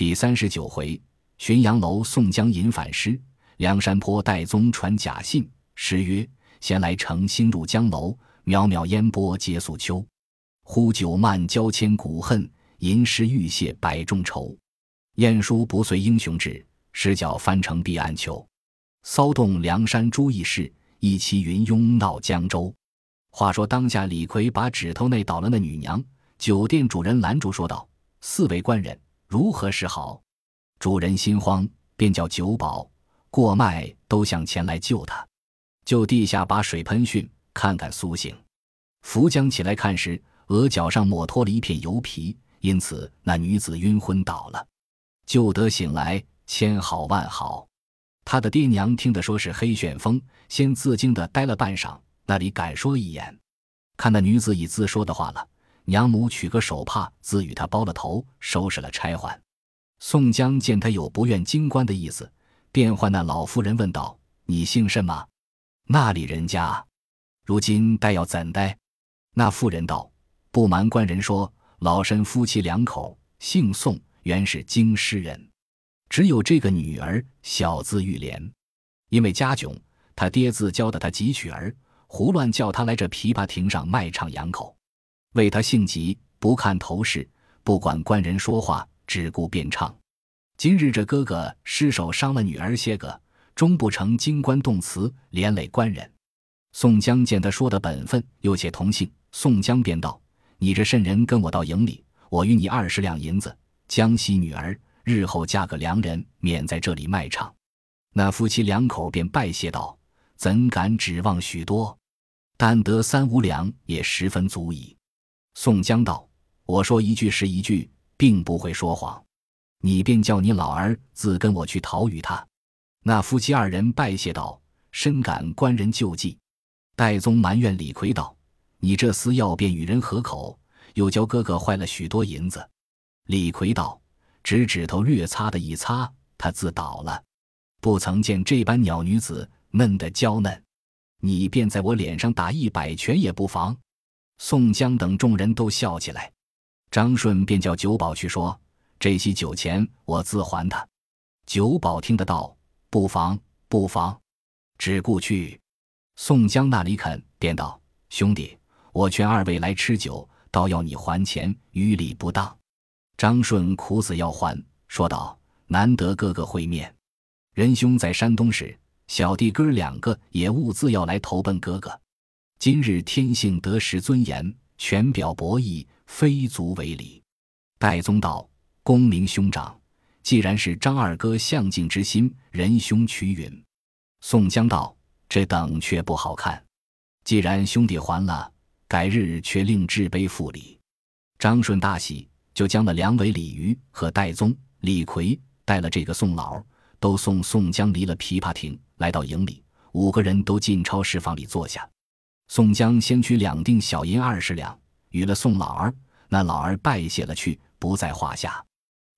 第三十九回，浔阳楼宋江引反诗，梁山坡戴宗传假信。诗曰：“闲来乘兴入江楼，渺渺烟波皆素秋。呼酒漫交千古恨，吟诗欲泻百中愁。晏殊不遂英雄志，石脚翻成碧岸秋。骚动梁山诸义士，一骑云拥闹江州。”话说当下，李逵把指头内倒了那女娘，酒店主人拦住说道：“四位官人，如何是好？”主人心慌，便叫酒保、过脉都想前来救他。就地下把水喷训，看看苏醒。扶将起来看时，额角上抹脱了一片油皮，因此那女子晕昏倒了。救得醒来，千好万好。他的爹娘听得说是黑旋风，先自惊的呆了半晌。那里敢说一言？看那女子已自说的话了。娘母取个手帕，自与他包了头，收拾了差还。宋江见他有不愿惊官的意思，便唤那老妇人问道：“你姓甚吗？那里人家？如今待要怎待？”那妇人道：“不瞒官人说，老身夫妻两口，姓宋，原是京师人，只有这个女儿，小字玉莲，因为家窘，他爹自教的他几曲儿。”胡乱叫他来这琵琶亭上卖唱养口，为他性急，不看头饰，不管官人说话，只顾便唱。今日这哥哥失手伤了女儿些个，终不成金官动词，连累官人。宋江见他说的本分，又且同姓，宋江便道：“你这甚人跟我到营里，我与你二十两银子，江西女儿日后嫁个良人，免在这里卖唱。”那夫妻两口便拜谢道：“怎敢指望许多？”但得三五两也十分足矣。宋江道：“我说一句是一句，并不会说谎。你便叫你老儿自跟我去讨与他。”那夫妻二人拜谢道：“深感官人救济。”戴宗埋怨李逵道：“你这厮要便与人合口，又教哥哥坏了许多银子。”李逵道：“指指头略擦的一擦，他自倒了。不曾见这般鸟女子嫩得娇嫩。”你便在我脸上打一百拳也不妨。宋江等众人都笑起来。张顺便叫酒保去说：“这些酒钱我自还他。”酒保听得到，不妨，不妨，只顾去。宋江那里肯，便道：“兄弟，我劝二位来吃酒，倒要你还钱，于理不当。”张顺苦死要还，说道：“难得哥哥会面，仁兄在山东时。”小弟哥两个也兀自要来投奔哥哥，今日天性得失尊严，全表博弈，非足为礼。戴宗道：“功名兄长，既然是张二哥向敬之心，仁兄取允。”宋江道：“这等却不好看。既然兄弟还了，改日却另置杯复礼。”张顺大喜，就将那两尾鲤鱼和戴宗、李逵带了这个宋老，都送宋江离了琵琶亭。来到营里，五个人都进超市房里坐下。宋江先取两锭小银二十两，与了宋老儿。那老儿拜谢了去，不在话下。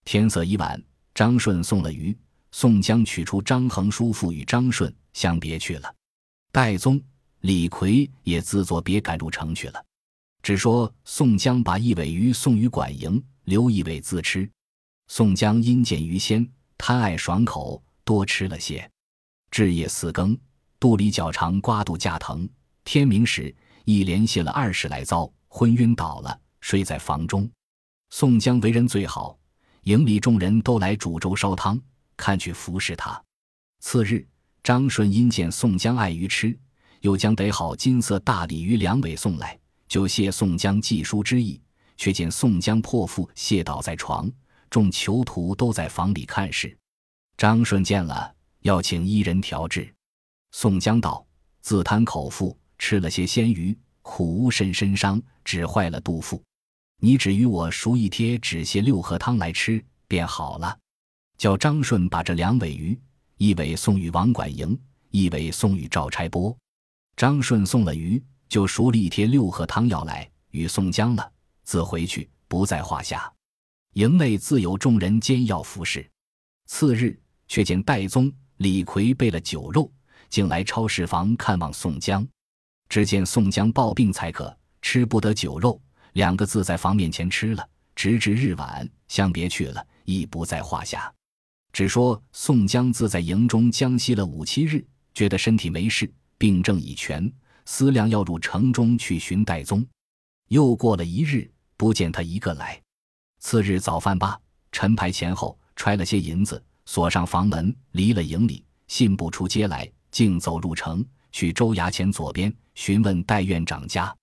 天色已晚，张顺送了鱼，宋江取出张衡叔父与张顺，相别去了。戴宗、李逵也自作别赶入城去了。只说宋江把一尾鱼送与管营，留一尾自吃。宋江因见鱼鲜，贪爱爽口，多吃了些。至夜四更，肚里脚肠刮肚架疼。天明时，一连泻了二十来遭，昏晕倒了，睡在房中。宋江为人最好，营里众人都来煮粥烧汤，看去服侍他。次日，张顺因见宋江爱鱼吃，又将得好金色大鲤鱼两尾送来，就谢宋江寄书之意。却见宋江破腹泻倒在床，众囚徒都在房里看事。张顺见了。要请一人调治。宋江道：“自贪口腹，吃了些鲜鱼，苦无甚身伤，只坏了肚腹。你只与我熟一贴止泻六合汤来吃，便好了。”叫张顺把这两尾鱼，一尾送与王管营，一尾送与赵差拨。张顺送了鱼，就熟了一贴六合汤药来与宋江了，自回去不在话下。营内自有众人煎药服侍。次日，却见戴宗。李逵备了酒肉，竟来超市房看望宋江。只见宋江抱病才可，吃不得酒肉，两个字在房面前吃了，直至日晚相别去了，亦不在话下。只说宋江自在营中将息了五七日，觉得身体没事，病症已全，思量要入城中去寻戴宗。又过了一日，不见他一个来。次日早饭罢，陈牌前后揣了些银子，锁上房门，离了营里，信步出街来，径走入城，去州衙前左边询问戴院长家。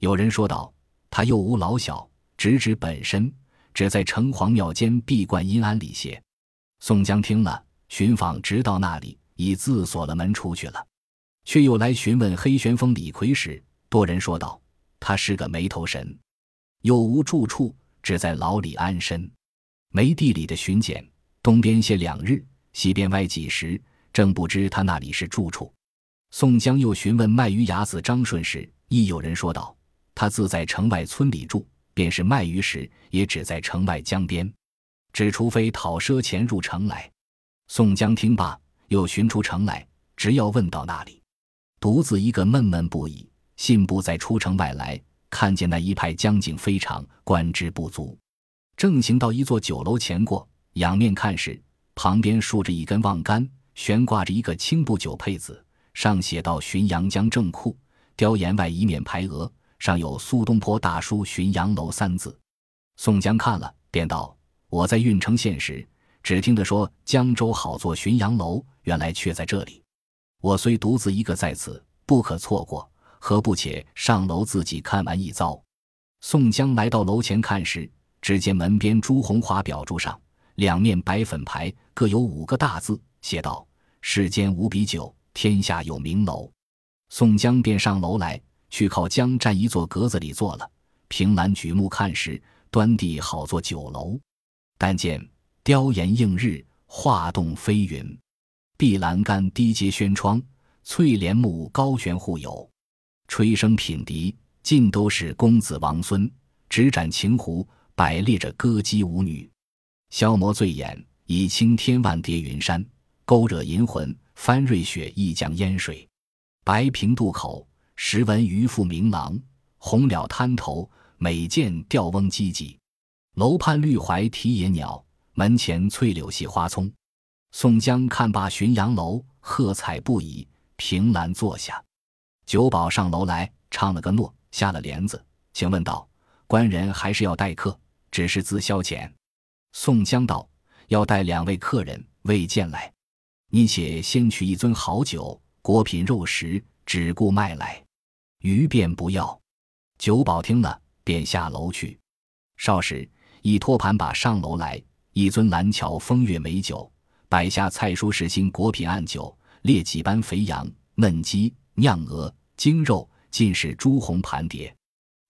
有人说道：“他又无老小，直指本身，只在城隍庙间闭关阴安里歇。”宋江听了，寻访直到那里，已自锁了门出去了。却又来询问黑旋风李逵时，多人说道：“他是个没头神，又无住处，只在牢里安身。没地里的巡检，东边歇两日，西边歪几时，正不知他那里是住处。”宋江又询问卖鱼伢子张顺时，亦有人说道：“他自在城外村里住，便是卖鱼时，也只在城外江边。”只除非讨赊钱入城来，宋江听罢，又寻出城来，直要问到那里，独自一个闷闷不已。信步在出城外来，看见那一派江景非常，观之不足。正行到一座酒楼前过，仰面看时，旁边竖着一根望杆，悬挂着一个青布酒佩子，上写道“浔阳江正库”，雕檐外一面牌额，上有苏东坡大书“浔阳楼”三字。宋江看了，便道。我在郓城县时，只听得说江州好做浔阳楼，原来却在这里。我虽独自一个在此，不可错过，何不且上楼自己看完一遭？宋江来到楼前看时，只见门边朱红华表柱上两面白粉牌，各有五个大字，写道：“世间无比酒，天下有名楼。”宋江便上楼来，去靠江站一座格子里坐了，凭栏举目看时，端地好座酒楼。但见雕檐映日，画栋飞云，碧栏杆低阶轩窗，翠帘幕高悬户有，吹笙品笛，尽都是公子王孙。执盏晴壶，摆列着歌姬舞女。消磨醉眼，以清天万叠云山；勾惹银魂，翻瑞雪一江烟水。白平渡口，时闻渔父鸣郎；红鸟滩头，每见钓翁唧唧。楼畔绿槐啼野鸟，门前翠柳系花葱。宋江看罢浔阳楼，喝彩不已，凭栏坐下。酒保上楼来，唱了个诺，下了帘子，请问道：“官人还是要待客，只是自消遣？”宋江道：“要带两位客人，未见来。你且先取一樽好酒，果品肉食，只顾卖来，鱼便不要。”酒保听了，便下楼去。少时。一托盘把上楼来，一尊蓝桥风月美酒，摆下菜蔬食新果品暗酒，列几般肥羊、嫩鸡、酿鹅、精肉，尽是朱红盘碟。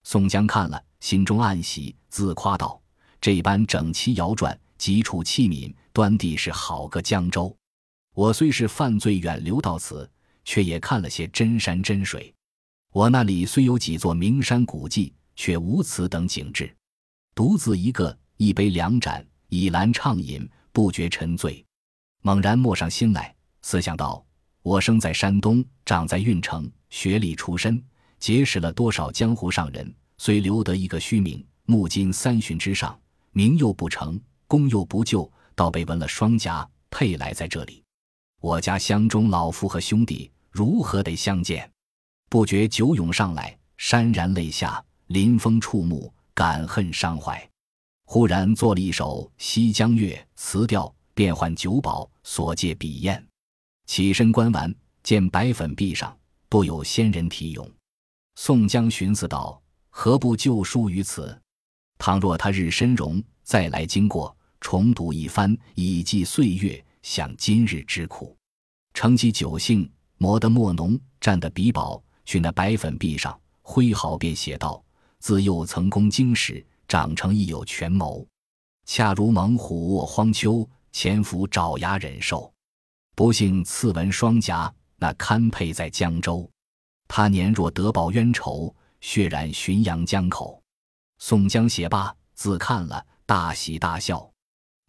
宋江看了，心中暗喜，自夸道：“这般整齐摇转，几处器皿，端地是好个江州。我虽是犯罪远流到此，却也看了些真山真水。我那里虽有几座名山古迹，却无此等景致。”独自一个，一杯两盏，倚栏畅饮，不觉沉醉。猛然默上心来，思想道：“我生在山东，长在运城，学历出身，结识了多少江湖上人，虽留得一个虚名，目今三旬之上，名又不成，功又不就，倒被纹了双颊，配来在这里。我家乡中老夫和兄弟，如何得相见？不觉酒涌上来，潸然泪下，临风触目。”感恨伤怀，忽然作了一首《西江月》词调，变换酒保所借笔砚，起身观完，见白粉壁上多有仙人题咏。宋江寻思道：“何不就书于此？倘若他日身荣，再来经过，重读一番，以记岁月，享今日之苦。”乘其酒兴，磨得墨浓，蘸得笔饱，去那白粉壁上挥毫，便写道。自幼曾攻经史，长成亦有权谋。恰如猛虎卧荒丘，潜伏爪牙忍受。不幸刺文双颊，那堪配在江州。他年若得报冤仇，血染浔阳江口。宋江写罢，自看了，大喜大笑，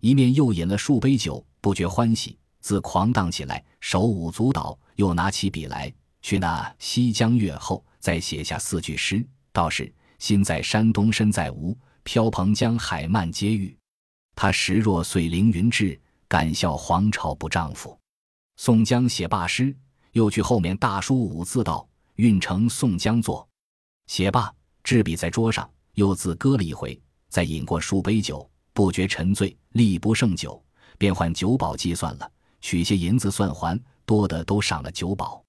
一面又饮了数杯酒，不觉欢喜，自狂荡起来，手舞足蹈，又拿起笔来，去那《西江月》后，再写下四句诗，道是。心在山东，身在吴，飘蓬江海漫皆遇。他时若遂凌云志，敢笑皇朝不丈夫。宋江写罢诗，又去后面大书五字道：“运城宋江作。”写罢，执笔在桌上，又自歌了一回，再饮过数杯酒，不觉沉醉，力不胜酒，便唤酒保计算了，取些银子算还，多的都赏了酒保。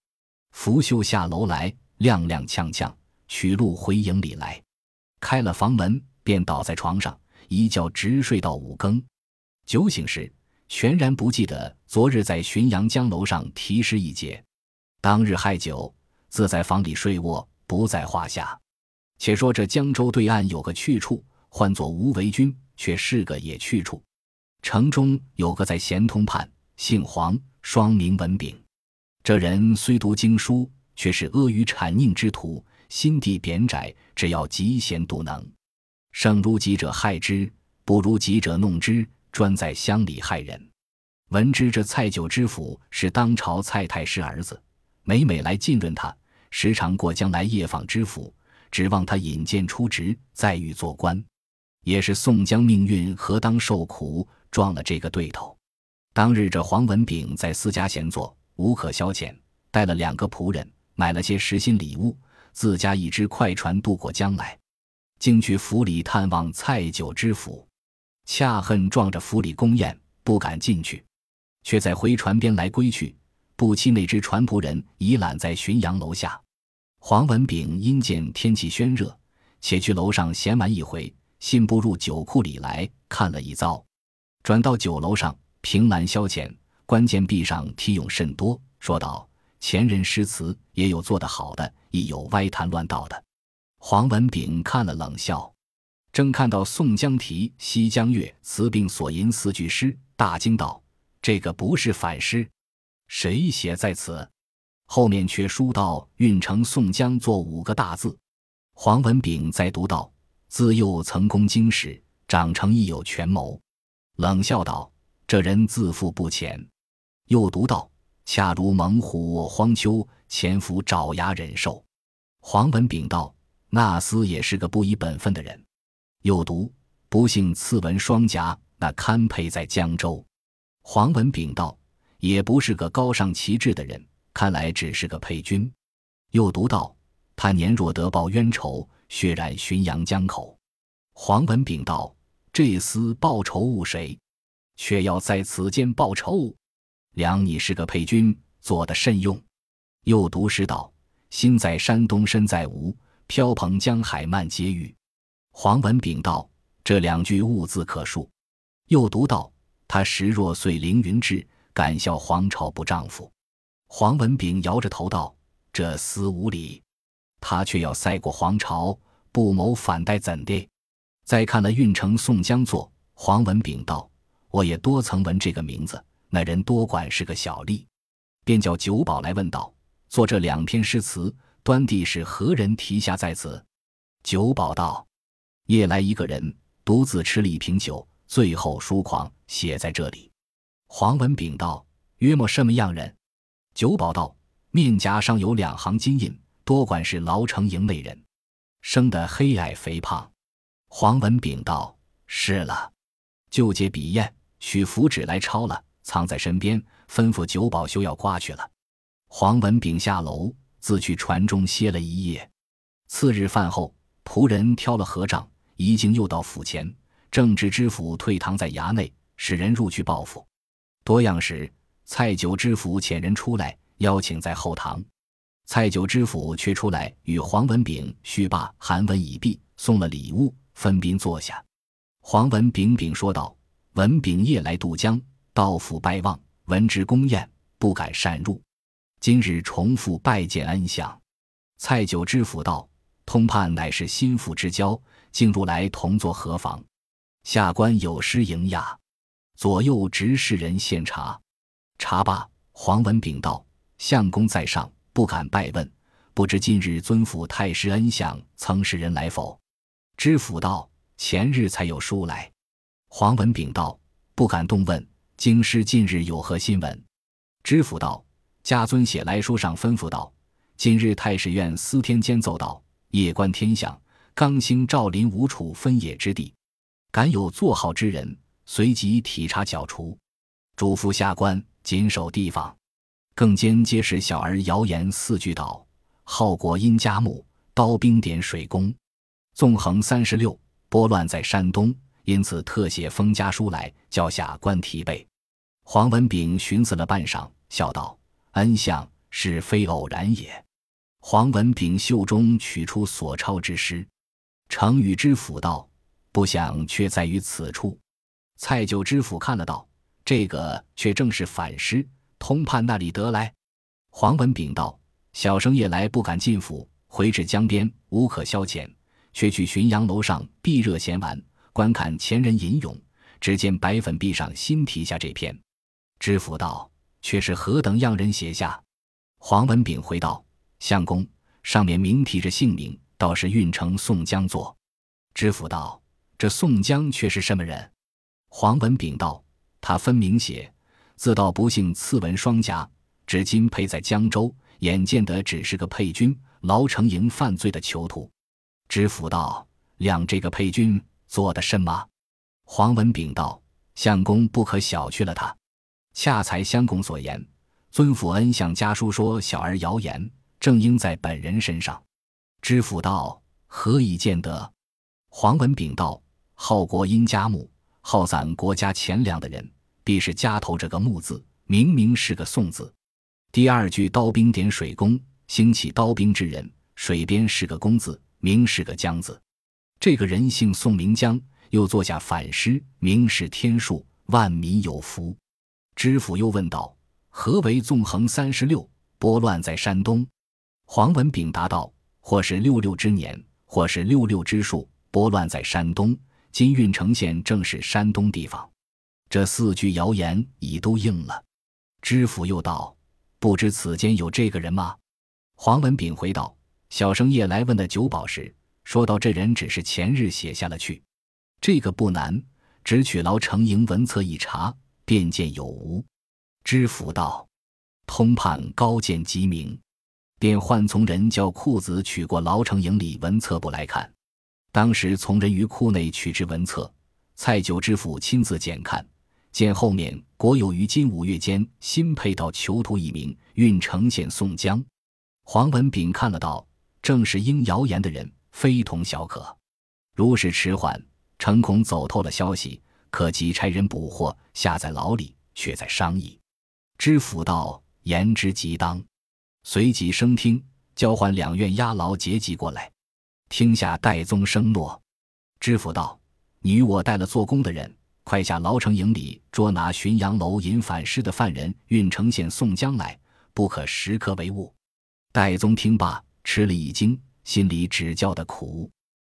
拂袖下楼来，踉踉跄跄，取路回营里来。开了房门，便倒在床上，一觉直睡到五更。酒醒时。全然不记得昨日在浔阳江楼上题诗一节，当日害酒，自在房里睡卧，不在话下。且说这江州对岸有个去处，唤作无为君，却是个野去处。城中有个在咸通判，姓黄，双名文炳。这人虽读经书，却是阿谀谄佞之徒，心地扁窄，只要嫉贤妒能。胜如己者害之，不如己者弄之。专在乡里害人。闻知这蔡九知府是当朝蔡太师儿子，每每来浸润他，时常过江来夜访知府，指望他引荐出职，再欲做官。也是宋江命运何当受苦，撞了这个对头。当日这黄文炳在私家闲坐，无可消遣，带了两个仆人，买了些实心礼物，自家一只快船渡过江来，竟去府里探望蔡九知府。恰恨撞着府里宫宴，不敢进去，却在回船边来归去。不期那只船仆人已揽在浔阳楼下。黄文炳因见天气宣热，且去楼上闲玩一回，信步入酒库里来看了一遭，转到酒楼上凭栏消遣。关键壁上题咏甚多，说道：“前人诗词也有做得好的，亦有歪谈乱道的。”黄文炳看了冷笑。正看到宋江题《西江月》词并所吟四句诗，大惊道：“这个不是反诗，谁写在此？”后面却书道：“运城宋江作五个大字。”黄文炳在读道：“自幼曾攻经史，长成亦有权谋。”冷笑道：“这人自负不浅。”又读道：“恰如猛虎卧荒丘，潜伏爪牙忍受。”黄文炳道：“那厮也是个不依本分的人。”又读不幸刺文双颊，那堪配在江州。黄文炳道：“也不是个高尚旗帜的人，看来只是个配军。”又读道：“他年若得报冤仇，血染浔阳江口。”黄文炳道：“这厮报仇误谁？却要在此间报仇？量你是个配军，做得甚用。”又读诗道：“心在山东身在吴，飘蓬江海漫皆遇。”黄文炳道：“这两句兀自可数。”又读道：“他时若遂凌云志，敢笑皇朝不丈夫。”黄文炳摇着头道：“这厮无礼，他却要塞过皇朝，不谋反待怎的？”再看了运城宋江作，黄文炳道：“我也多曾闻这个名字，那人多管是个小吏。”便叫酒保来问道：“做这两篇诗词，端地是何人题下在此？”酒保道。夜来一个人独自吃了一瓶酒，醉后疏狂，写在这里。黄文炳道：“约莫什么样人？”酒保道：“面颊上有两行金印，多管是牢城营内人，生得黑矮肥胖。”黄文炳道：“是了。”就借笔砚，取符纸来抄了，藏在身边，吩咐酒保休要刮去了。黄文炳下楼，自去船中歇了一夜。次日饭后，仆人挑了合账。一经又到府前，正值知府退堂在衙内，使人入去报府。多样时，蔡九知府遣人出来邀请在后堂。蔡九知府却出来与黄文炳叙罢韩文已毕，送了礼物，分宾坐下。黄文炳炳说道：“文炳夜来渡江，到府拜望，闻之宫宴，不敢擅入。今日重复拜见恩相。”蔡九知府道：“通判乃是心腹之交。”竟入来同坐何妨？下官有失迎迓，左右执事人献茶。茶罢，黄文炳道：“相公在上，不敢拜问，不知今日尊府太师恩相曾使人来否？”知府道：“前日才有书来。”黄文炳道：“不敢动问，京师近日有何新闻？”知府道：“家尊写来书上吩咐道，今日太史院司天监奏道，夜观天象。”刚兴赵林吴楚分野之地，敢有作号之人，随即体察剿除，嘱咐下官谨守地方。更兼揭示小儿谣言四句道：号国因家木，刀兵点水工，纵横三十六，拨乱在山东。因此特写封家书来，叫下官提备。黄文炳寻思了半晌，笑道：“恩相是非偶然也。”黄文炳袖中取出所抄之诗，程宇知府道：“不想却在于此处。”蔡九知府看了道：“这个却正是反诗，通判那里得来？”黄文炳道：“小生夜来不敢进府，回至江边无可消遣，却去浔阳楼上避热闲玩。”观看前人吟咏，只见白粉壁上新题下这篇。知府道：“却是何等样人写下？”黄文炳回道：“相公，上面明提着姓名，倒是运城宋江作。”知府道：“这宋江却是什么人？”黄文炳道：“他分明写，自道不幸刺文双颊，至今配在江州，眼见得只是个配军，牢城营犯罪的囚徒。”知府道：“谅这个配军。”做的甚吗？黄文炳道：“相公不可小觑了他。恰才相公所言，尊府恩向家书说小儿谣言，正应在本人身上。”知府道：“何以见得？”黄文炳道：“好国因家木，好攒国家钱粮的人，必是家头这个木字，明明是个宋字。第二句刀兵点水工，兴起刀兵之人，水边是个工字，明是个江字。”这个人姓宋，名江，又作下反诗，名是天数，万民有福。知府又问道：“何为纵横三十六，拨乱在山东？”黄文炳答道：“或是六六之年，或是六六之数，拨乱在山东。今郓城县正是山东地方。”这四句谣言已都应了。知府又道：“不知此间有这个人吗？”黄文炳回道：“小生夜来问的酒保时。”说到这人只是前日写下了去，这个不难，只取牢城营文册一查，便见有无。知府道：“通判高见极明。”便唤从人叫库子取过牢城营里文册簿来看。当时从人于库内取之文册，蔡九知府亲自检看，见后面果有于今五月间新配到囚徒一名，郓城县宋江。黄文炳看了道：“正是应谣言的人。”非同小可，如是迟缓，诚恐走透了消息，可即差人捕获，下在牢里，却在商议。知府道：“言之极当。”随即升听，交换两院押牢结集过来。听下戴宗声诺。知府道：“你与我带了做工的人，快下牢城营里捉拿浔阳楼引反诗的犯人郓城县宋江来，不可时刻为误。”戴宗听罢，吃了一惊。心里只叫的苦，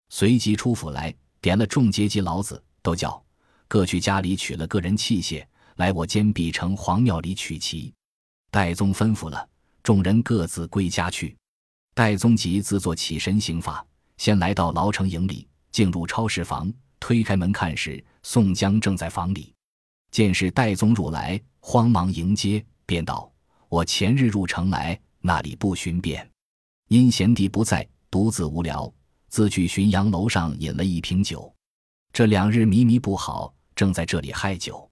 随即出府来，点了众阶级老子，都叫各去家里取了个人器械来，我监必城隍庙里取齐。戴宗吩咐了，众人各自归家去。戴宗即自作起身行法，先来到牢城营里，进入超市房，推开门看时，宋江正在房里，见是戴宗入来，慌忙迎接，便道：“我前日入城来，那里不寻便，因贤弟不在。”独自无聊，自去浔阳楼上饮了一瓶酒。这两日迷迷不好，正在这里嗨酒。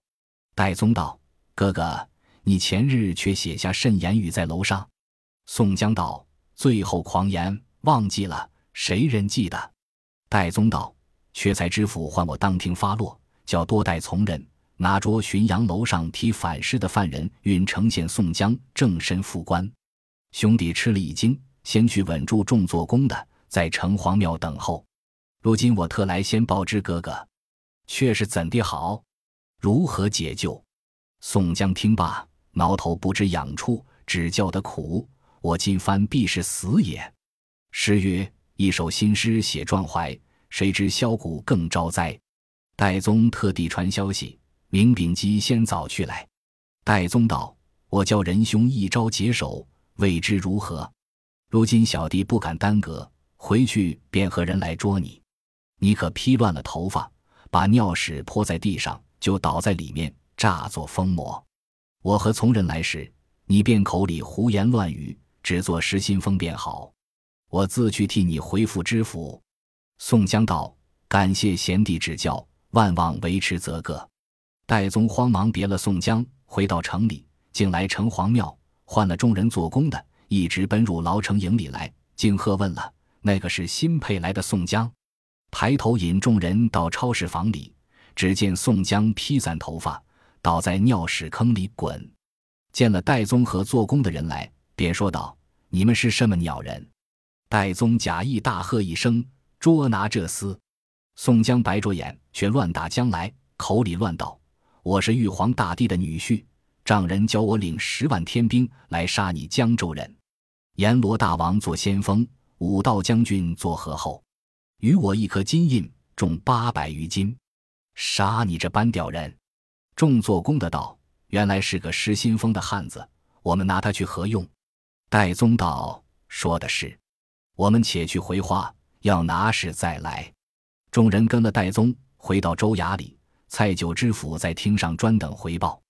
戴宗道：“哥哥，你前日却写下甚言语在楼上？”宋江道：“最后狂言，忘记了，谁人记得？”戴宗道：“缺才知府唤我当庭发落，叫多带从人拿捉浔阳楼上提反诗的犯人郓城县宋江正身副官。”兄弟吃了一惊。先去稳住众做工的，在城隍庙等候。如今我特来先报知哥哥，却是怎的好？如何解救？宋江听罢，挠头不知痒处，只叫得苦。我今番必是死也。诗曰：“一首新诗写壮怀，谁知箫鼓更招灾。”戴宗特地传消息，明秉基先早去来。戴宗道：“我叫仁兄一招解手，未知如何？”如今小弟不敢耽搁，回去便和人来捉你。你可披乱了头发，把尿屎泼在地上，就倒在里面，诈作疯魔。我和从人来时，你便口里胡言乱语，只做失心疯便好。我自去替你回复知府。宋江道：“感谢贤弟指教，万望维持则个。”戴宗慌忙别了宋江，回到城里，竟来城隍庙，换了众人做工的，一直奔入牢城营里来，竟喝问了：“那个是新配来的宋江？”抬头引众人到超市房里，只见宋江披散头发，倒在尿屎坑里滚。见了戴宗和做工的人来，便说道：“你们是什么鸟人？”戴宗假意大喝一声：“捉拿这厮！”宋江白着眼，却乱打将来，口里乱道：“我是玉皇大帝的女婿，丈人教我领十万天兵来杀你江州人。阎罗大王做先锋，武道将军做合后，与我一颗金印，重八百余斤，杀你这般屌人！”众做工的道：“原来是个失心疯的汉子，我们拿他去何用？”戴宗道：“说的是。”我们且去回话，要拿时再来。众人跟了戴宗回到州衙里，蔡九知府在厅上专等回报。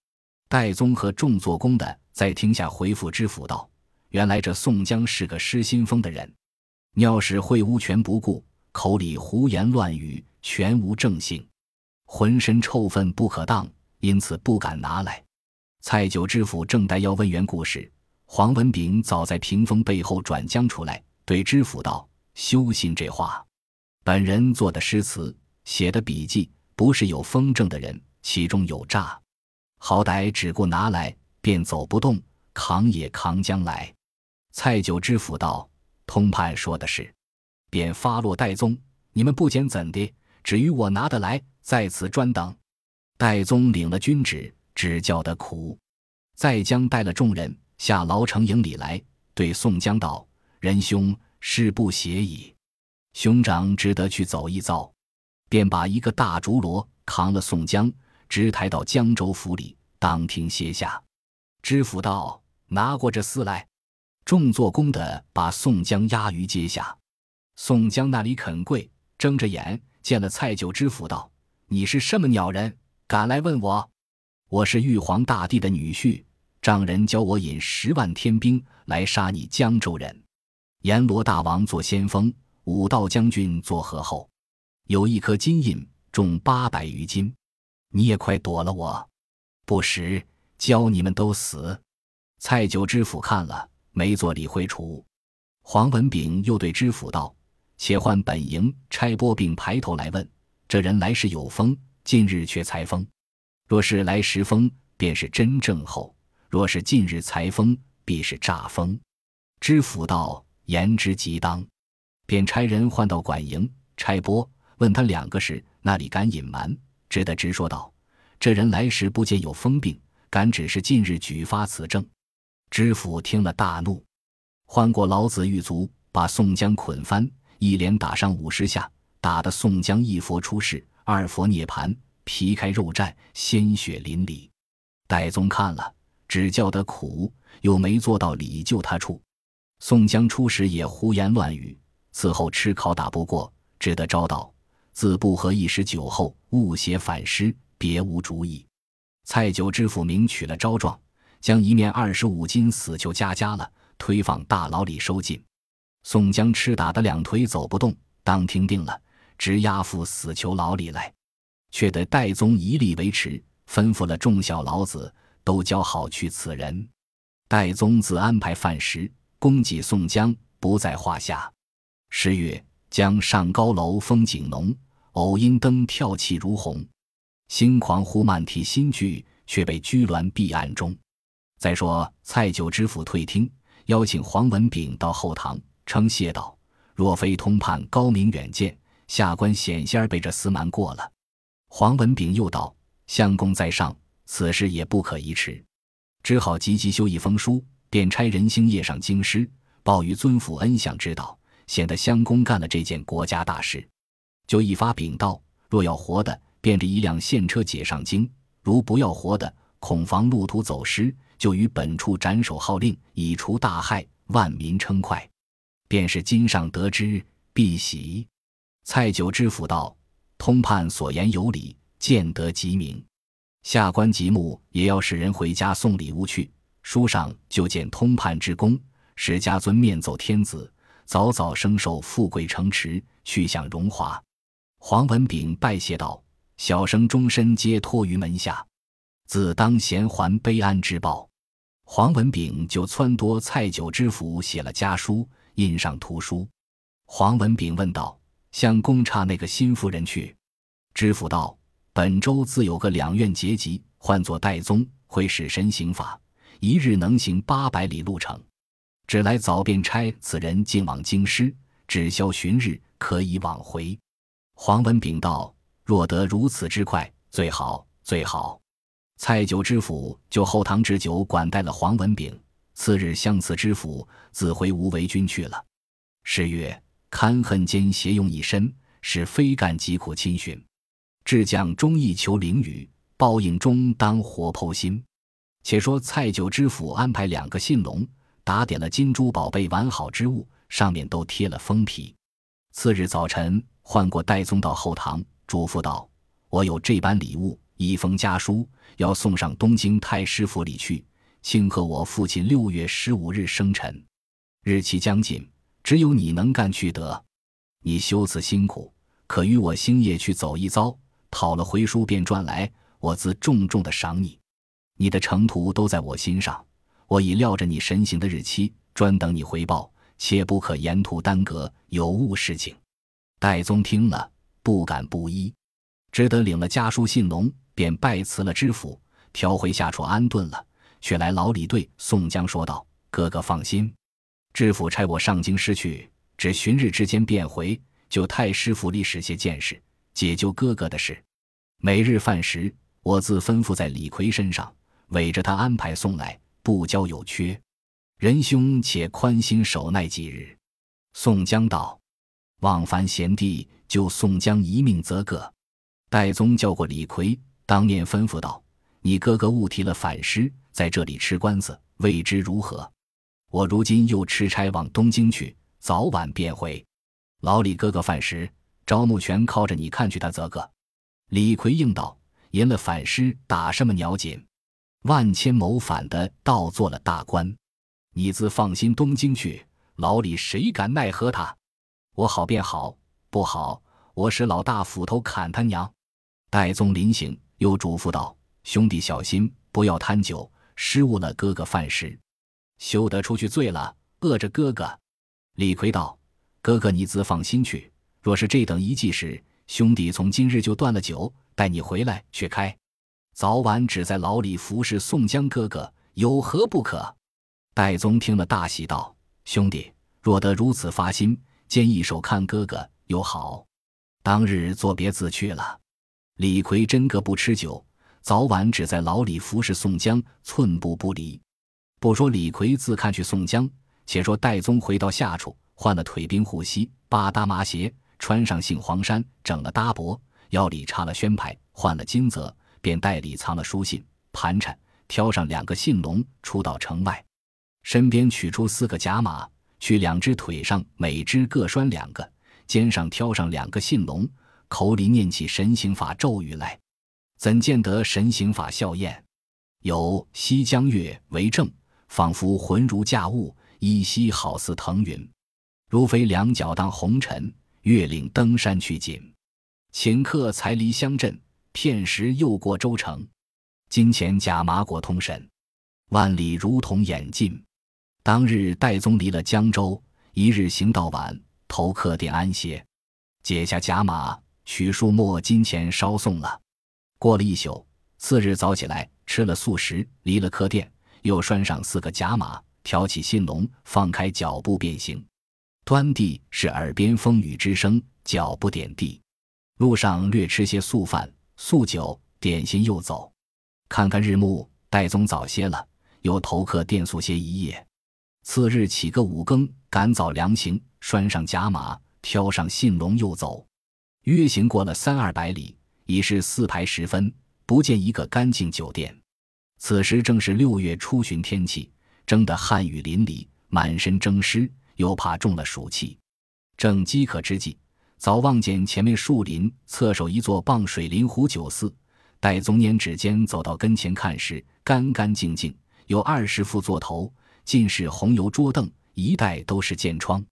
戴宗和众做工的在厅下回复知府道：“原来这宋江是个失心疯的人，尿屎秽污全不顾，口里胡言乱语，全无正性，浑身臭粪不可当，因此不敢拿来。”蔡九知府正待要问原故事，黄文炳早在屏风背后转将出来。对知府道：“休信这话，本人做的诗词，写的笔记，不是有风正的人，其中有诈。好歹只顾拿来，便走不动，扛也扛将来。”蔡九知府道：“通判说的是，便发落戴宗，你们不捡怎的？只于我拿得来，在此专等。”戴宗领了军旨，只叫得苦，再将带了众人下牢城营里来，对宋江道。仁兄，事不协矣，兄长只得去走一遭，便把一个大竹箩扛了宋江，直抬到江州府里，当庭歇下。知府道：“拿过这厮来。”众做工的把宋江押于阶下。宋江那里肯跪，睁着眼见了蔡九知府道：“你是什么鸟人，敢来问我？我是玉皇大帝的女婿，丈人教我引十万天兵来杀你江州人。”阎罗大王做先锋，武道将军做合后，有一颗金印，重八百余斤。你也快躲了我，不时教你们都死。蔡九知府看了，没做理会处。黄文炳又对知府道：“且唤本营差拨并排头来问，这人来时有风，近日却裁风。若是来时风，便是真正后；若是近日裁风，必是诈风。”知府道。言之极当，便差人唤到管营差拨，问他两个事，那里敢隐瞒？只得直说道：“这人来时不见有疯病，敢只是近日举发此证。”知府听了大怒，唤过老子狱卒，把宋江捆翻，一连打上五十下，打得宋江一佛出世，二佛涅盘，皮开肉绽，鲜血淋漓。戴宗看了，只叫得苦，又没做到理救他处。宋江初时也胡言乱语，此后吃拷打不过，只得招道：“自不和一时酒后，误写反诗，别无主意。”蔡九知府明取了招状，将一面二十五斤死囚加加了，推放大牢里收禁。宋江吃打的两腿走不动，当庭定了，直押赴死囚牢里来，却得戴宗一力维持，吩咐了众小牢子都教好去此人。戴宗自安排饭食。供给宋江不在话下。十月，江上高楼风景浓，偶因灯跳气如虹。心狂呼漫提新剧，却被拘銮闭案中。再说蔡九知府退厅，邀请黄文炳到后堂，称谢道：“若非通判高明远见，下官险些儿被这厮瞒过了。”黄文炳又道：“相公在上，此事也不可移迟，只好急急修一封书。”便差人星夜上京师，报于尊父恩相知道，显得相公干了这件国家大事。就一发禀道：若要活的，便着一辆现车解上京；如不要活的，恐防路途走失，就于本处斩首号令，以除大害，万民称快。便是今上得知，必喜。蔡九知府道：通判所言有理，见得极明。下官吉目也要使人回家送礼物去。书上就见通判之功，使家尊面奏天子，早早升受富贵城池，去享荣华。黄文炳拜谢道：“小生终身皆托于门下。”自当衔还悲安之报。黄文炳就撺掇蔡九知府写了家书，印上图书。黄文炳问道：“向公差那个新夫人去？”知府道：“本州自有个两院结集，唤作戴宗，会使神行法，一日能行八百里路程。只来早便差此人进往京师，只消旬日，可以往回。”黄文炳道：“若得如此之快，最好最好。”蔡九知府就后堂置酒管待了黄文炳。次日相辞知府，自回吴为军去了。是月。堪恨间邪用一身，是非干疾苦亲寻。至将忠义求灵雨，报应中当活剖心。且说蔡九知府安排两个信龙，打点了金珠宝贝完好之物，上面都贴了封皮。次日早晨，唤过戴宗到后堂，嘱咐道：“我有这般礼物，一封家书，要送上东京太师府里去，庆贺我父亲六月十五日生辰。日期将近。”只有你能干去得，你修此辛苦，可与我星夜去走一遭，讨了回书便转来，我自重重的赏你。你的程途都在我心上，我已料着你神行的日期，专等你回报，切不可沿途耽搁，有误事情。戴宗听了，不敢不依，只得领了家书信龙，便拜辞了知府，调回下处安顿了。却来老李对宋江说道：“哥哥放心。”知府差我上京师去，只旬日之间便回，就太师府里使些见识，解救哥哥的事。每日饭食，我自吩咐在李逵身上，委着他安排送来，不交有缺。仁兄且宽心守耐几日。宋江道：“望凡贤弟救宋江一命，则个。”戴宗叫过李逵，当面吩咐道：“你哥哥误提了反诗，在这里吃官司，未知如何？”我如今又持差往东京去，早晚便回。老李哥哥犯时，招募全靠着你看去他则个。李逵应道：“赢了反诗，打什么鸟紧？万千谋反的，倒做了大官。你自放心东京去，老李谁敢奈何他？我好便好，不好，我使老大斧头砍他娘。”戴宗临行，又嘱咐道：“兄弟小心，不要贪酒，失误了哥哥饭食。”休得出去醉了，饿着哥哥。李逵道：“哥哥，你自放心去。若是这等一计时，兄弟从今日就断了酒，待你回来却开。早晚只在牢里服侍宋江哥哥，有何不可？”戴宗听了大喜，道：“兄弟若得如此发心，兼一手看哥哥，又好。当日作别自去了。”李逵真个不吃酒，早晚只在牢里服侍宋江，寸步不离。不说李逵自看去宋江，且说戴宗回到下处，换了腿兵护膝，八搭麻鞋，穿上杏黄衫，整了搭脖，腰里插了宣牌，换了金泽，便袋里藏了书信、盘缠，挑上两个信笼，出到城外，身边取出四个甲马，去两只腿上每只各拴两个，肩上挑上两个信笼，口里念起神行法咒语来。怎见得神行法效验？有西江月为证。仿佛浑如驾雾，依稀好似腾云，如飞两脚当红尘，月岭登山去紧。顷刻才离乡镇，片时又过州城。金钱甲马果通神，万里如同眼近。当日戴宗离了江州，一日行到晚，投客店安歇，解下甲马，取数墨金钱烧送了。过了一宿，次日早起来，吃了素食，离了客店。又拴上四个甲马，挑起信笼，放开脚步便行。端地是耳边风雨之声，脚不点地。路上略吃些素饭、素酒、点心，又走。看看日暮，戴宗早些了，又投客店宿歇一夜。次日起个五更，赶早凉行，拴上甲马，挑上信笼，又走。约行过了三二百里，已是四排时分，不见一个干净酒店。此时正是六月初旬天气，蒸得汗雨淋漓，满身蒸湿，又怕中了暑气。正饥渴之际，早望见前面树林侧手一座傍水临湖酒肆。戴宗拈指间走到跟前看时，干干净净，有二十副座头，尽是红油桌凳，一带都是箭窗。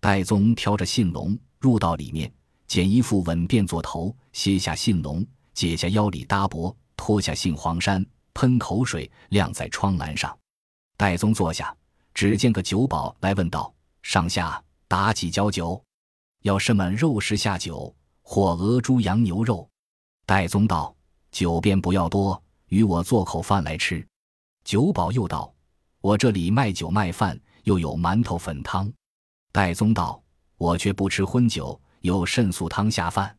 戴宗挑着信笼入到里面，捡一副稳便座头，卸下信笼，解下腰里搭脖，脱下杏黄衫。喷口水，晾在窗栏上。戴宗坐下，只见个酒保来问道：“上下打几浇酒？要什么肉食下酒，或鹅猪羊牛肉？”戴宗道：“酒便不要多，与我做口饭来吃。”酒保又道：“我这里卖酒卖饭，又有馒头粉汤。”戴宗道：“我却不吃荤酒，有肾素汤下饭。”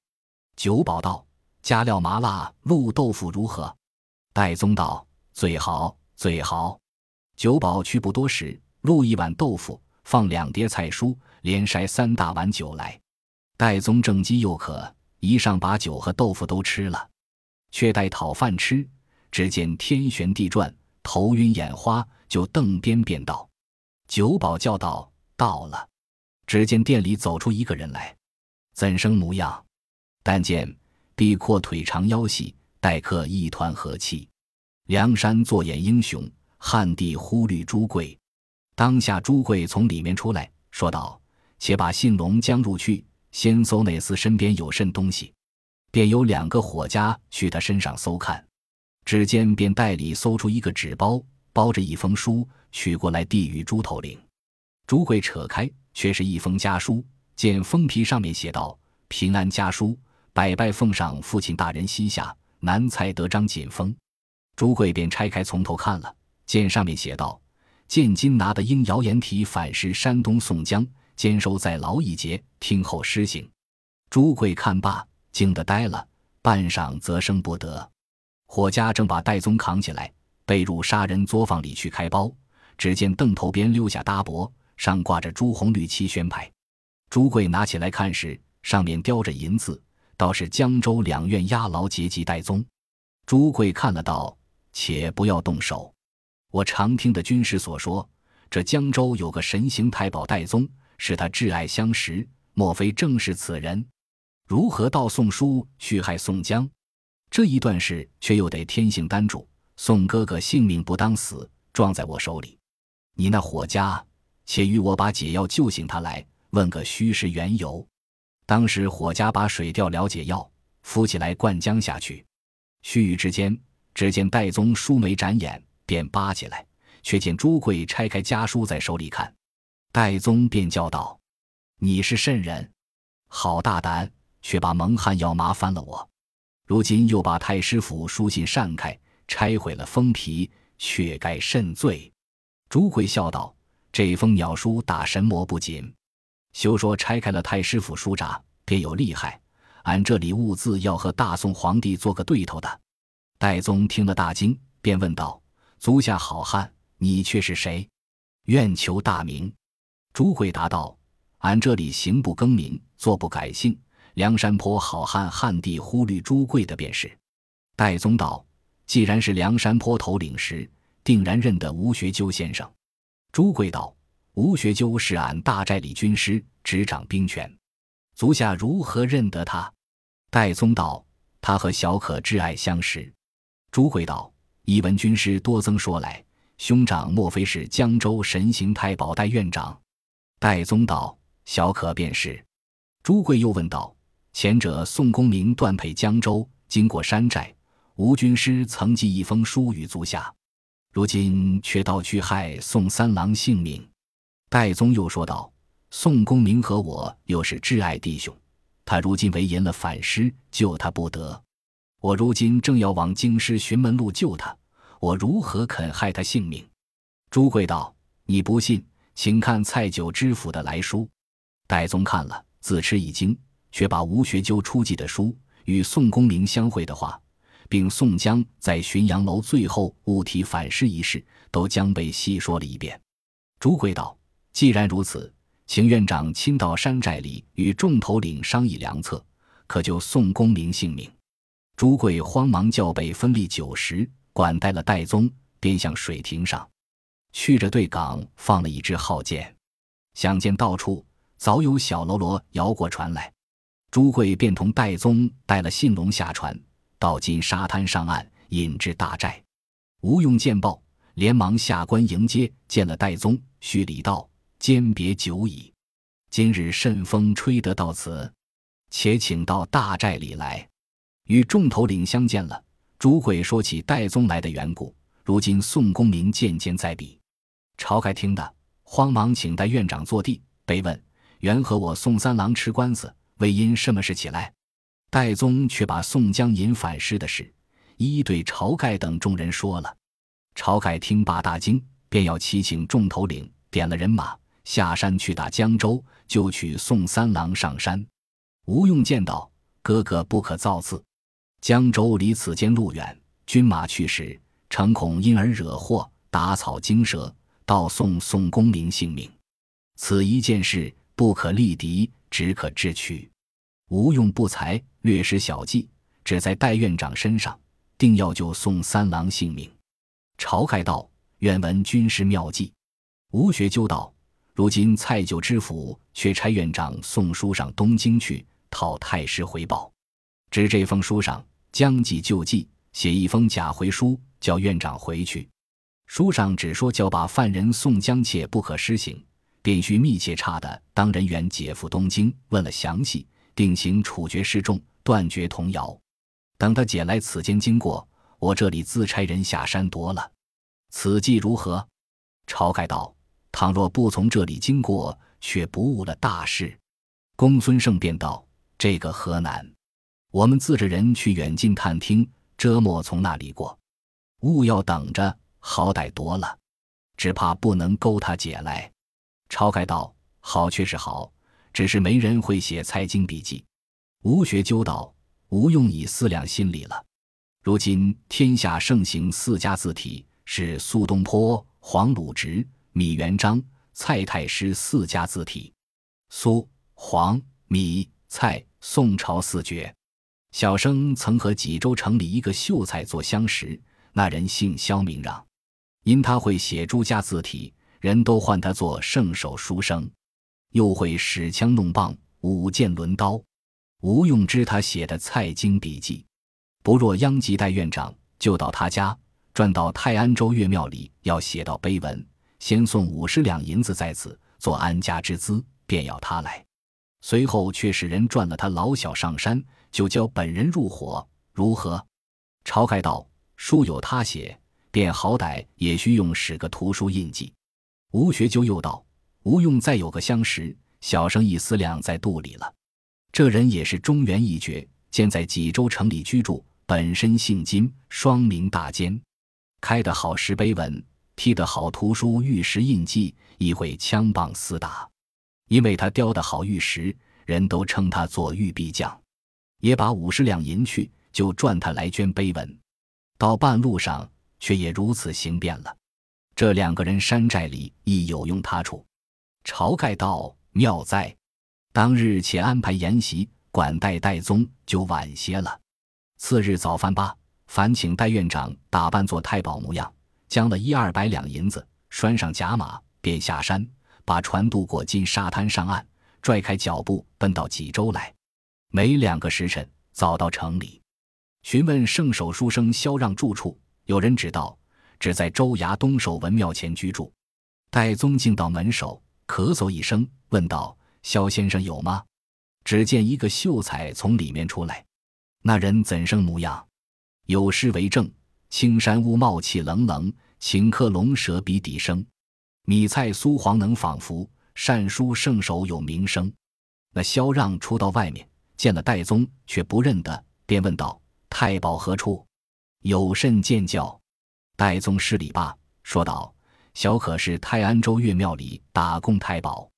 酒保道：“加料麻辣鹿豆腐如何？”戴宗道：“最好，最好。”酒保去不多时，录一碗豆腐，放两碟菜蔬，连筛三大碗酒来。戴宗正饥又渴，一上把酒和豆腐都吃了，却待讨饭吃，只见天旋地转，头晕眼花，就瞪边便道：“酒保叫道：‘到了！’只见店里走出一个人来，怎生模样？但见臂阔腿长腰细，待客一团和气。梁山坐眼英雄。”汉帝忽虑朱贵，当下朱贵从里面出来说道：“且把信龙将入去，先搜那厮身边有甚东西。”便有两个伙家去他身上搜看，只见便袋里搜出一个纸包，包着一封书，取过来递与朱头领。朱贵扯开，却是一封家书，见封皮上面写道：“平安家书，百拜奉上父亲大人膝下，南才得章锦封。”朱贵便拆开从头看了。见上面写道：“见今拿的应谣言体反噬山东宋江，监收在牢一节，听候施行。”朱贵看罢，惊得呆了，半晌则生不得。伙家正把戴宗扛起来，背入杀人作坊里去开包，只见凳头边溜下搭脖，上挂着朱红绿漆宣牌。朱贵拿起来看时，上面雕着银字，倒是江州两院押牢劫级戴宗。朱贵看了道：“且不要动手。”我常听的军师所说，这江州有个神行太保戴宗，是他挚爱相识，莫非正是此人？如何盗宋书去害宋江？这一段事却又得天性担主，宋哥哥性命不当死，撞在我手里。你那伙家，且与我把解药救醒他来，问个虚实缘由。当时伙家把水调了解药敷起来，灌浆下去。须臾之间，只见戴宗舒眉展眼。便扒起来，却见朱贵拆开家书在手里看，戴宗便叫道：“你是甚人？好大胆，却把蒙汗药麻烦了我。如今又把太师府书信扇开，拆毁了封皮，却该甚罪？”朱贵笑道：“这封鸟书打神魔不紧，休说拆开了太师府书札，便有厉害。俺这里兀自要和大宋皇帝做个对头的。”戴宗听了大惊，便问道。足下好汉，你却是谁？愿求大名。朱贵答道：“俺这里行不更名，坐不改姓。梁山坡好汉汉帝忽虑朱贵的便是。”戴宗道：“既然是梁山坡头领时，定然认得吴学究先生。”朱贵道：“吴学究是俺大寨里军师，执掌兵权，足下如何认得他？”戴宗道：“他和小可挚爱相识。”朱贵道。一闻军师多增说来，兄长莫非是江州神行太保戴院长？戴宗道：“小可便是。”朱贵又问道：“前者宋公明断配江州，经过山寨，吴军师曾寄一封书与足下，如今却盗去害宋三郎性命。”戴宗又说道：“宋公明和我又是挚爱弟兄，他如今为淫了反师，救他不得。我如今正要往京师寻门路救他。”我如何肯害他性命？朱贵道：“你不信，请看蔡九知府的来书。”戴宗看了，自吃一惊，却把吴学究出寄的书与宋公明相会的话，并宋江在浔阳楼最后误体反诗一事，都将被细说了一遍。朱贵道：“既然如此，请院长亲到山寨里与众头领商议良策，可救宋公明性命。”朱贵慌忙叫备分立九十。管带了戴宗，便向水亭上去着对港，放了一支号箭。想见到处早有小喽啰摇过船来，朱贵便同戴宗带了信龙下船，到金沙滩上岸，引至大寨。吴用见报，连忙下关迎接，见了戴宗，叙礼道：“间别久矣，今日甚风吹得到此，且请到大寨里来，与众头领相见了。”朱贵说起戴宗来的缘故，如今宋公明渐渐在彼。晁盖听得，慌忙请戴院长坐地，悲问：“原和我宋三郎吃官司，为因什么事起来？”戴宗却把宋江引反诗的事，一一对晁盖等众人说了。晁盖听罢大惊，便要齐请众头领，点了人马下山去打江州，就取宋三郎上山。吴用见道：“哥哥不可造次，江州离此间路远，军马去时，诚恐因而惹祸，打草惊蛇，盗送宋公明性命。此一件事不可力敌，只可智取。吴用不才，略施小计，只在戴院长身上，定要救宋三郎性命。”晁盖道：“愿闻军师妙计。”吴学究道：“如今蔡九知府却差院长送书上东京去。”讨太师回报，指这封书上将计就计，写一封假回书，叫院长回去。书上只说叫把犯人宋江且不可施行，便须密切查的当人员解赴东京，问了详细，定行处决示众，断绝童谣。等他解来此间经过，我这里自差人下山夺了。此计如何？晁盖道：倘若不从这里经过，却不误了大事。公孙胜便道。这个河南，我们自着人去远近探听，遮莫从那里过。勿要等着，好歹夺了，只怕不能勾他解来。晁盖道：“好却是好，只是没人会写蔡京笔记。”吴学究道：“吴用已思量心里了。如今天下盛行四家字体，是苏东坡、黄鲁直、米元璋、蔡太师四家字体。苏、黄、米、蔡。”宋朝四绝，小生曾和济州城里一个秀才做相识，那人姓萧，名让，因他会写诸家字体，人都唤他做圣手书生，又会使枪弄棒、舞剑抡刀。吴用知他写的《蔡京笔记》，不若央及戴院长，就到他家转到泰安州岳庙里，要写到碑文，先送五十两银子在此做安家之资，便要他来。随后却使人赚了他老小上山，就叫本人入伙，如何？晁盖道：“书有他写，便好歹也需用使个图书印记。”吴学究又道：“吴用再有个相识，小生一思量在肚里了。这人也是中原一绝，现在济州城里居住，本身姓金，双名大坚，开得好石碑文，题得好图书玉石印记，亦会枪棒厮打。”因为他雕得好玉石，人都称他做玉壁匠，也把五十两银去，就赚他来捐碑文。到半路上，却也如此行变了。这两个人山寨里亦有用他处。晁盖道：“妙哉！当日且安排筵席，管待戴宗，就晚些了。次日早饭罢，烦请戴院长打扮作太保模样，将了一二百两银子，拴上甲马，便下山。”把船渡过金沙滩上岸，拽开脚步奔到济州来。没两个时辰，早到城里，询问圣手书生萧让住处。有人指道，只在州衙东守文庙前居住。戴宗进到门首，咳嗽一声，问道：“萧先生有吗？”只见一个秀才从里面出来。那人怎生模样？有诗为证：“青山雾冒气冷冷，顷刻龙蛇比底生。”米菜酥黄能仿佛，善书圣手有名声。那萧让出到外面，见了戴宗，却不认得，便问道：“太保何处？有甚见教？”戴宗施礼罢，说道：“小可是泰安州岳庙里打工太保，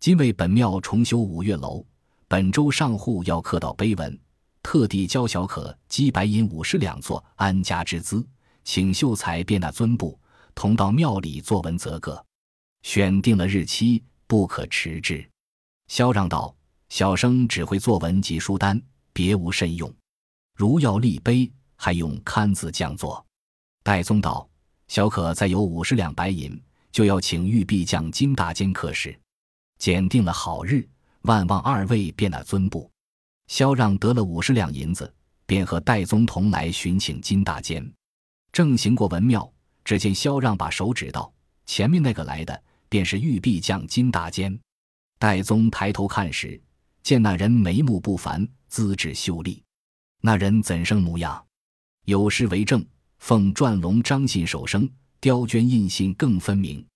今为本庙重修五岳楼，本州上户要刻到碑文，特地教小可积白银五十两做安家之资，请秀才便那尊布，同到庙里作文则个。”选定了日期，不可迟滞。萧让道：“小生只会作文及书单，别无甚用。如要立碑，还用刊字匠作。”戴宗道：“小可再有五十两白银，就要请玉壁匠金大坚刻石。拣定了好日，万望二位便那尊布。”萧让得了五十两银子，便和戴宗同来寻请金大坚。正行过文庙，只见萧让把手指道：“前面那个来的。”便是玉壁匠金大坚。戴宗抬头看时，见那人眉目不凡，资质秀丽。那人怎生模样？有诗为证：“奉篆龙章信手生，雕镌印信更分明。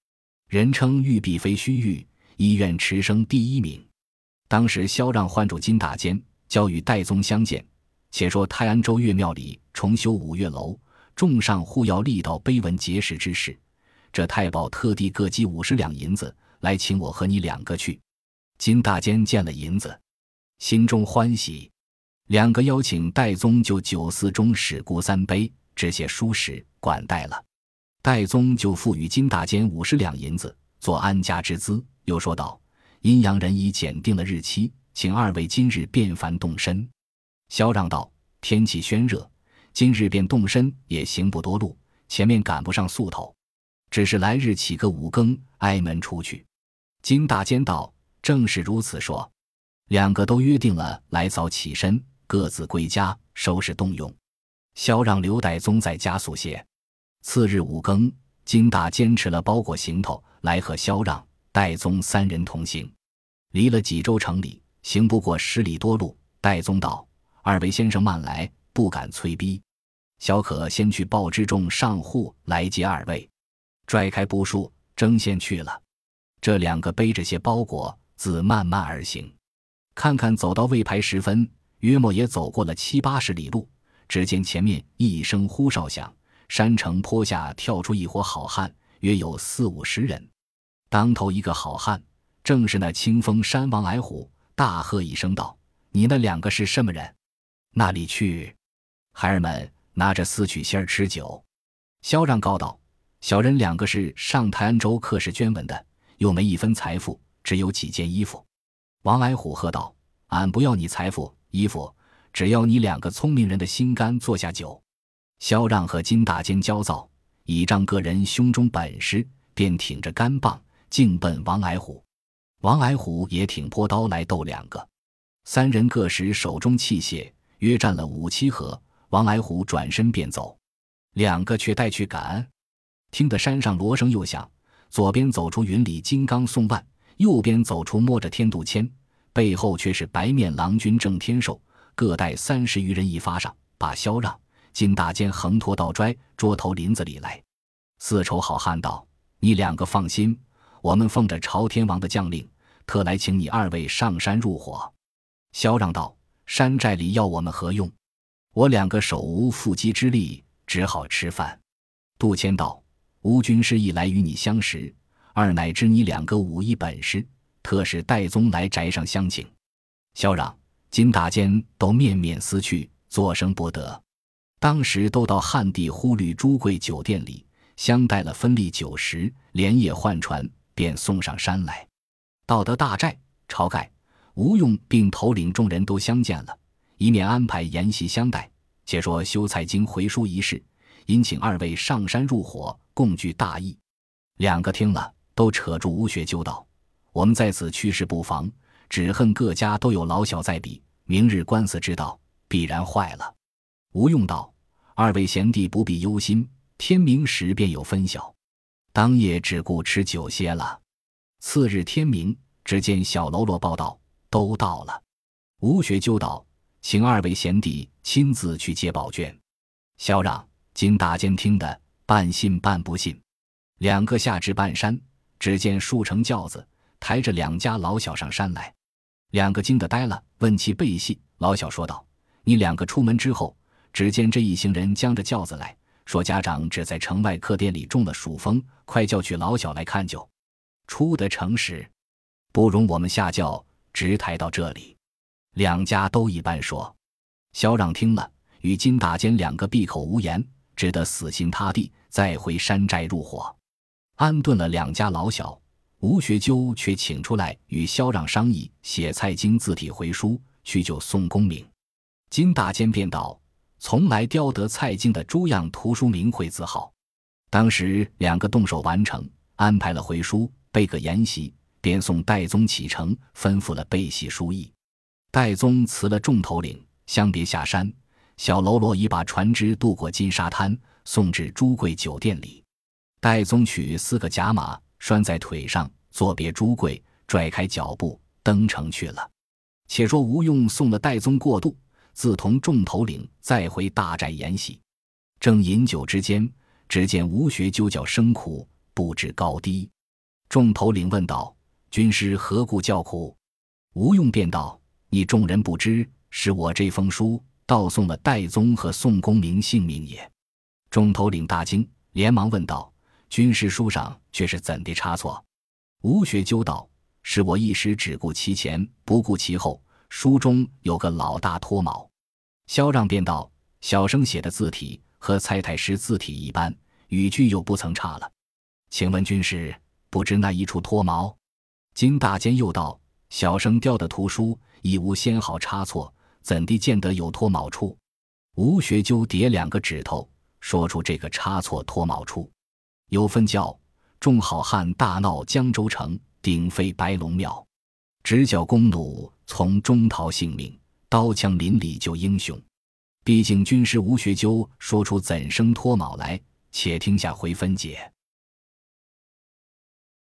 人称玉璧非虚玉，医院持生第一名。当时萧让唤住金大坚，交与戴宗相见。且说泰安州岳庙里重修五岳楼，众上护要力道碑文碣石之事。这太保特地各积五十两银子来请我和你两个去。金大坚见了银子，心中欢喜。两个邀请戴宗就九寺中史故三碑，致谢书史管待了。戴宗就赋予金大坚五十两银子做安家之资，又说道：“阴阳人已检定了日期，请二位今日便凡动身。”萧让道：“天气宣热，今日便动身也行不多路，前面赶不上宿头，只是来日起个五更挨门出去。”金大坚道：“正是如此说。”两个都约定了，来早起身，各自归家收拾动用。萧让刘戴宗在家速些。次日五更，金大坚持了包裹行头来和萧让、戴宗三人同行。离了济州城里，行不过十里多路。戴宗道。二位先生慢来，不敢催逼。小可先去报知众上户来接二位。拽开布束，争先去了。这两个背着些包裹，自慢慢而行。看看走到未牌时分，约莫也走过了七八十里路。只见前面一声呼哨响，山城坡下跳出一伙好汉，约有四五十人。当头一个好汉，正是那清风山王矮虎，大喝一声道：“你那两个是什么人？”那里去？孩儿们拿着四曲仙儿吃酒。萧让告道：“小人两个是上泰安州客氏捐文的，又没一分财富，只有几件衣服。”王矮虎喝道：“俺不要你财富衣服，只要你两个聪明人的心肝。坐下酒。”萧让和金大坚焦躁，倚仗个人胸中本事，便挺着杆棒径奔王矮虎。王矮虎也挺坡刀来斗两个，三人各使手中器械。约战了五七合，王矮虎转身便走，两个却带去赶。听得山上锣声又响，左边走出云里金刚宋万，右边走出摸着天杜迁，背后却是白面郎君郑天寿，各带三十余人一发上，把萧让、金大坚横拖到拽桌头林子里来。四丑好汉道：“你两个放心，我们奉着朝天王的将令，特来请你二位上山入伙。”萧让道。山寨里要我们何用？我两个手无缚鸡之力，只好吃饭。杜迁道：“吴军师一来与你相识，二乃知你两个武艺本事，特使戴宗来宅上相请。”萧让、金大坚都面面思去，作声不得。当时都到汉地忽律朱贵酒店里，相待了分例酒食，连夜换船，便送上山来。到得大寨，晁盖。吴用并头领众人都相见了，一面安排筵席相待。且说修蔡京回书一事，因请二位上山入伙，共聚大义。两个听了，都扯住吴学究道：“我们在此去世不妨，只恨各家都有老小在彼，明日官司之道必然坏了。”吴用道：“二位贤弟不必忧心，天明时便有分晓。当夜只顾吃酒歇了。次日天明，只见小喽啰报道。”都到了，吴学究道：“请二位贤弟亲自去接宝卷。”萧让、经大监听的半信半不信。两个下至半山，只见数乘轿子抬着两家老小上山来。两个惊得呆了，问其背细。老小说道：“你两个出门之后，只见这一行人将着轿子来说，家长只在城外客店里中了暑风，快叫去老小来看救。出得城时，不容我们下轿。”直抬到这里，两家都一般说。萧让听了，与金大坚两个闭口无言，只得死心塌地，再回山寨入伙，安顿了两家老小。吴学究却请出来与萧让商议，写蔡京字体回书，去救宋公明。金大坚便道：“从来雕得蔡京的诸样图书名讳字号。”当时两个动手完成，安排了回书，备个筵席。便送戴宗启程，吩咐了背系书意。戴宗辞了众头领，相别下山。小喽啰已把船只渡过金沙滩，送至朱贵酒店里。戴宗取四个甲马拴在腿上，作别朱贵，拽开脚步登城去了。且说吴用送了戴宗过渡，自同众头领再回大寨筵席。正饮酒之间，只见吴学究叫声苦，不知高低。众头领问道：“军师何故叫苦？”吴用便道：“你众人不知，是我这封书盗送了戴宗和宋公明性命也。”众头领大惊，连忙问道：“军师书上却是怎的差错？”吴学究道：“是我一时只顾其前，不顾其后。书中有个老大脱毛。”萧让便道：“小生写的字体和蔡太师字体一般，语句又不曾差了。请问军师，不知那一处脱毛？”金大坚又道：“小生雕的图书亦无纤毫差错，怎地见得有脱毛处？”吴学究叠两个指头，说出这个差错脱毛处，有分教。众好汉大闹江州城，鼎废白龙庙，直角弓弩从中逃性命，刀枪林里救英雄。毕竟军师吴学究说出怎生脱毛来，且听下回分解。